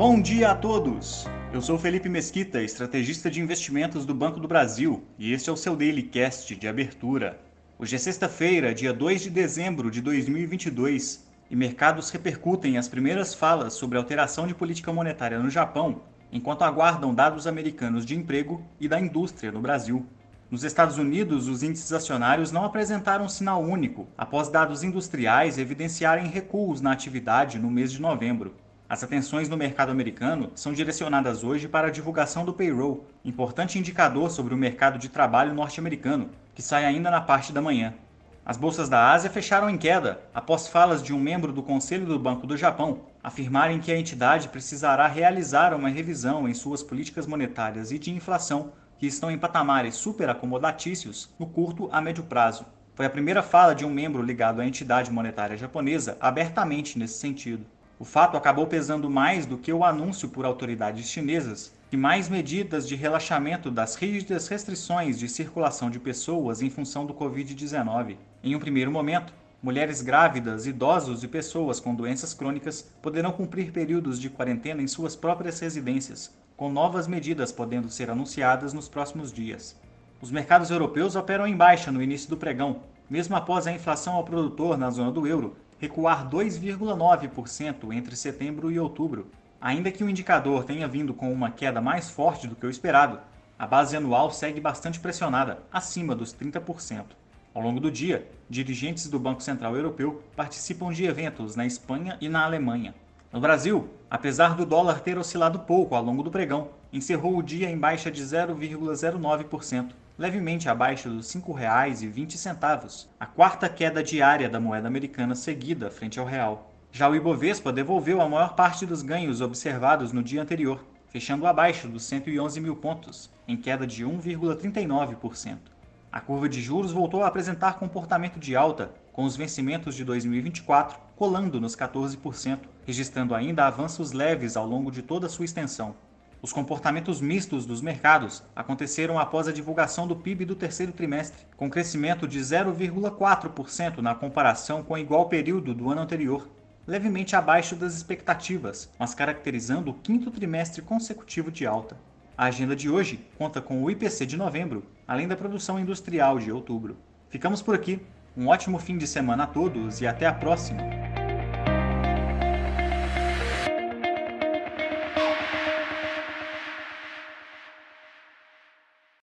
Bom dia a todos! Eu sou Felipe Mesquita, estrategista de investimentos do Banco do Brasil, e este é o seu Daily Cast de abertura. Hoje é sexta-feira, dia 2 de dezembro de 2022, e mercados repercutem as primeiras falas sobre alteração de política monetária no Japão, enquanto aguardam dados americanos de emprego e da indústria no Brasil. Nos Estados Unidos, os índices acionários não apresentaram sinal único, após dados industriais evidenciarem recuos na atividade no mês de novembro. As atenções no mercado americano são direcionadas hoje para a divulgação do payroll, importante indicador sobre o mercado de trabalho norte-americano, que sai ainda na parte da manhã. As bolsas da Ásia fecharam em queda, após falas de um membro do Conselho do Banco do Japão afirmarem que a entidade precisará realizar uma revisão em suas políticas monetárias e de inflação que estão em patamares superacomodatícios no curto a médio prazo. Foi a primeira fala de um membro ligado à entidade monetária japonesa abertamente nesse sentido. O fato acabou pesando mais do que o anúncio por autoridades chinesas de mais medidas de relaxamento das rígidas restrições de circulação de pessoas em função do Covid-19. Em um primeiro momento, mulheres grávidas, idosos e pessoas com doenças crônicas poderão cumprir períodos de quarentena em suas próprias residências, com novas medidas podendo ser anunciadas nos próximos dias. Os mercados europeus operam em baixa no início do pregão, mesmo após a inflação ao produtor na zona do euro recuar 2,9% entre setembro e outubro. Ainda que o indicador tenha vindo com uma queda mais forte do que o esperado, a base anual segue bastante pressionada, acima dos 30%. Ao longo do dia, dirigentes do Banco Central Europeu participam de eventos na Espanha e na Alemanha. No Brasil, apesar do dólar ter oscilado pouco ao longo do pregão, encerrou o dia em baixa de 0,09%, levemente abaixo dos R$ 5,20, a quarta queda diária da moeda americana seguida frente ao real. Já o Ibovespa devolveu a maior parte dos ganhos observados no dia anterior, fechando abaixo dos 111 mil pontos, em queda de 1,39%. A curva de juros voltou a apresentar comportamento de alta, com os vencimentos de 2024 colando nos 14%, registrando ainda avanços leves ao longo de toda sua extensão. Os comportamentos mistos dos mercados aconteceram após a divulgação do PIB do terceiro trimestre, com crescimento de 0,4% na comparação com o igual período do ano anterior, levemente abaixo das expectativas, mas caracterizando o quinto trimestre consecutivo de alta. A agenda de hoje conta com o IPC de novembro, além da produção industrial de outubro. Ficamos por aqui. Um ótimo fim de semana a todos e até a próxima!